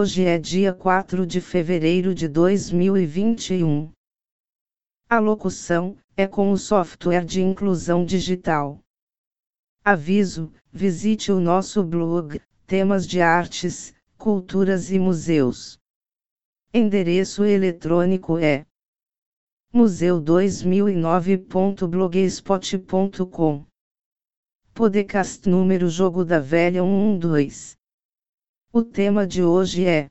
Hoje é dia 4 de fevereiro de 2021. A locução é com o software de inclusão digital. Aviso: visite o nosso blog, temas de artes, culturas e museus. Endereço eletrônico é museu2009.blogspot.com. Podcast número Jogo da Velha 112. O tema de hoje é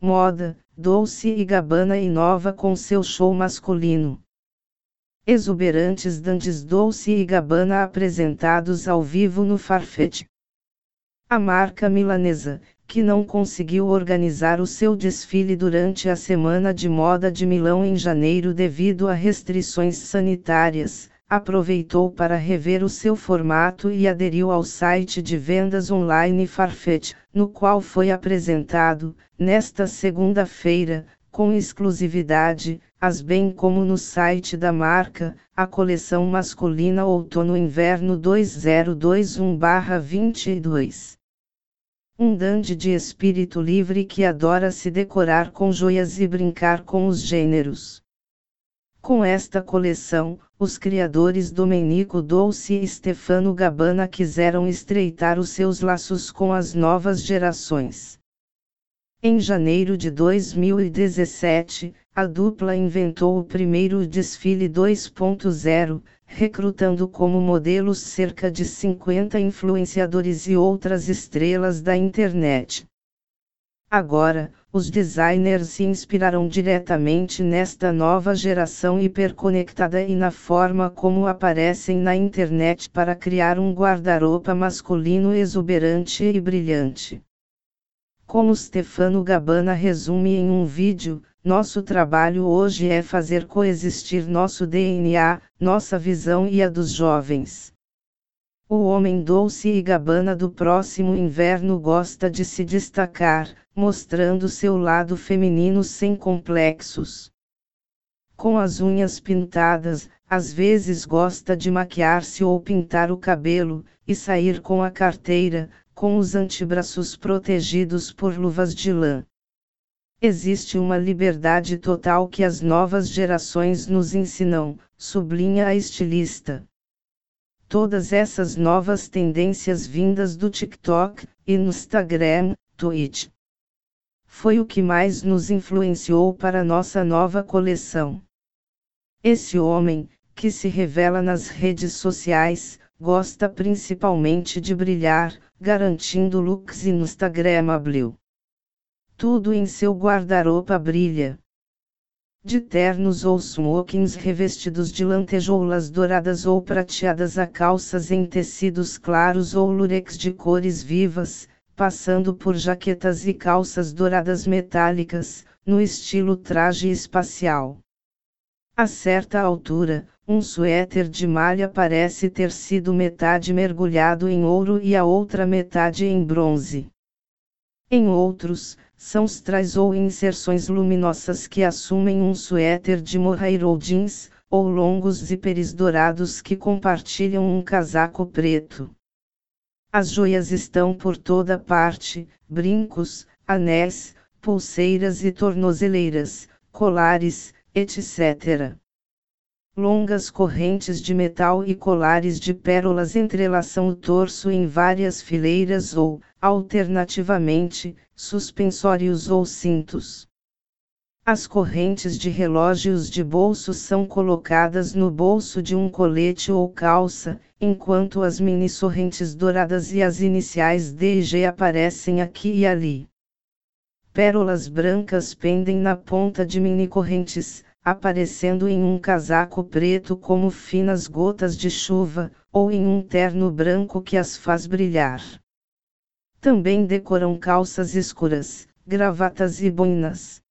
Moda, Dolce e Gabbana inova com seu show masculino. Exuberantes dandes Dolce e Gabbana apresentados ao vivo no Farfetch. A marca milanesa, que não conseguiu organizar o seu desfile durante a Semana de Moda de Milão em janeiro devido a restrições sanitárias, aproveitou para rever o seu formato e aderiu ao site de vendas online Farfetch, no qual foi apresentado, nesta segunda-feira, com exclusividade, as bem como no site da marca, a coleção masculina Outono-Inverno 2021-22. Um dandy de espírito livre que adora se decorar com joias e brincar com os gêneros. Com esta coleção, os criadores Domenico Dolce e Stefano Gabbana quiseram estreitar os seus laços com as novas gerações. Em janeiro de 2017, a dupla inventou o primeiro desfile 2.0, recrutando como modelos cerca de 50 influenciadores e outras estrelas da internet. Agora, os designers se inspiraram diretamente nesta nova geração hiperconectada e na forma como aparecem na internet para criar um guarda-roupa masculino exuberante e brilhante. Como Stefano Gabbana resume em um vídeo, nosso trabalho hoje é fazer coexistir nosso DNA, nossa visão e a dos jovens. O homem doce e Gabbana do próximo inverno gosta de se destacar, mostrando seu lado feminino sem complexos. Com as unhas pintadas, às vezes gosta de maquiar-se ou pintar o cabelo, e sair com a carteira, com os antebraços protegidos por luvas de lã. Existe uma liberdade total que as novas gerações nos ensinam, sublinha a estilista. Todas essas novas tendências vindas do TikTok, Instagram, Twitch. Foi o que mais nos influenciou para nossa nova coleção. Esse homem, que se revela nas redes sociais, gosta principalmente de brilhar, garantindo looks instagramável. Tudo em seu guarda-roupa brilha. De ternos ou smokings revestidos de lantejoulas douradas ou prateadas a calças em tecidos claros ou lurex de cores vivas, passando por jaquetas e calças douradas metálicas, no estilo traje espacial. A certa altura, um suéter de malha parece ter sido metade mergulhado em ouro e a outra metade em bronze. Em outros, são strass ou inserções luminosas que assumem um suéter de mohair ou jeans, ou longos zíperes dourados que compartilham um casaco preto. As joias estão por toda parte, brincos, anéis, pulseiras e tornozeleiras, colares, etc. Longas correntes de metal e colares de pérolas entrelaçam o torso em várias fileiras ou, alternativamente, suspensórios ou cintos. As correntes de relógios de bolso são colocadas no bolso de um colete ou calça, enquanto as mini sorrentes douradas e as iniciais D e G aparecem aqui e ali. Pérolas brancas pendem na ponta de mini correntes, aparecendo em um casaco preto como finas gotas de chuva, ou em um terno branco que as faz brilhar. Também decoram calças escuras, gravatas e boinas.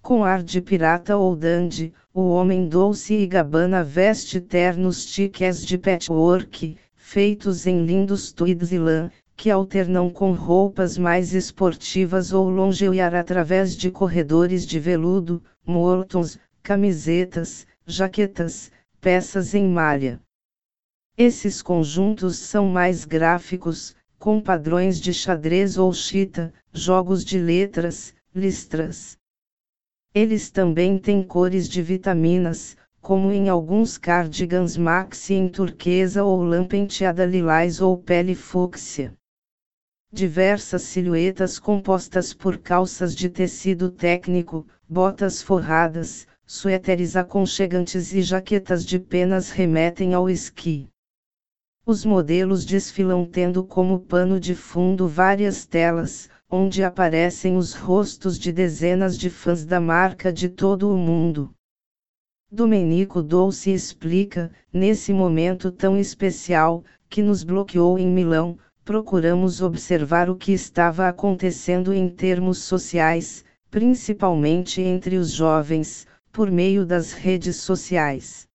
Com ar de pirata ou dandy, o homem doce e gabana veste ternos chiques de patchwork, feitos em lindos tweeds e lã, que alternam com roupas mais esportivas ou longear através de corredores de veludo, mortons, camisetas, jaquetas, peças em malha. Esses conjuntos são mais gráficos, com padrões de xadrez ou chita, jogos de letras, listras. Eles também têm cores de vitaminas, como em alguns cardigans maxi em turquesa ou lã penteada lilás ou pele fúcsia. Diversas silhuetas compostas por calças de tecido técnico, botas forradas, suéteres aconchegantes e jaquetas de penas remetem ao esqui. Os modelos desfilam tendo como pano de fundo várias telas, onde aparecem os rostos de dezenas de fãs da marca de todo o mundo. Domenico Dolce explica, nesse momento tão especial, que nos bloqueou em Milão, procuramos observar o que estava acontecendo em termos sociais, principalmente entre os jovens, por meio das redes sociais.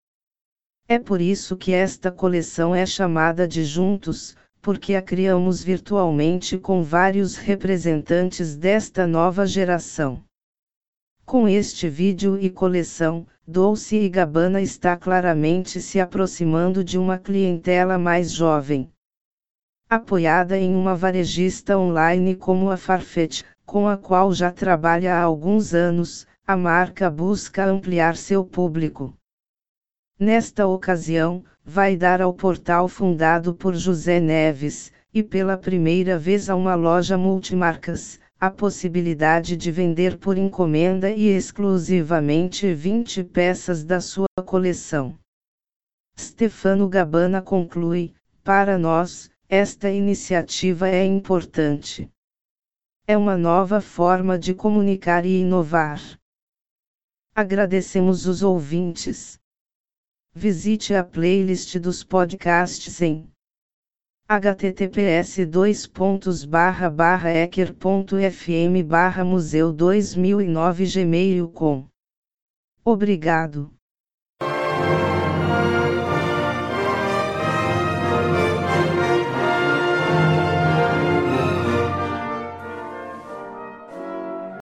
É por isso que esta coleção é chamada de Juntos, porque a criamos virtualmente com vários representantes desta nova geração. Com este vídeo e coleção, Dolce e Gabbana está claramente se aproximando de uma clientela mais jovem. Apoiada em uma varejista online como a Farfetch, com a qual já trabalha há alguns anos, a marca busca ampliar seu público. Nesta ocasião, vai dar ao portal fundado por José Neves, e pela primeira vez a uma loja multimarcas, a possibilidade de vender por encomenda e exclusivamente 20 peças da sua coleção. Stefano Gabbana conclui: Para nós, esta iniciativa é importante. É uma nova forma de comunicar e inovar. Agradecemos os ouvintes. Visite a playlist dos podcasts em https ecker.fm museu 2009 gmail.com Obrigado.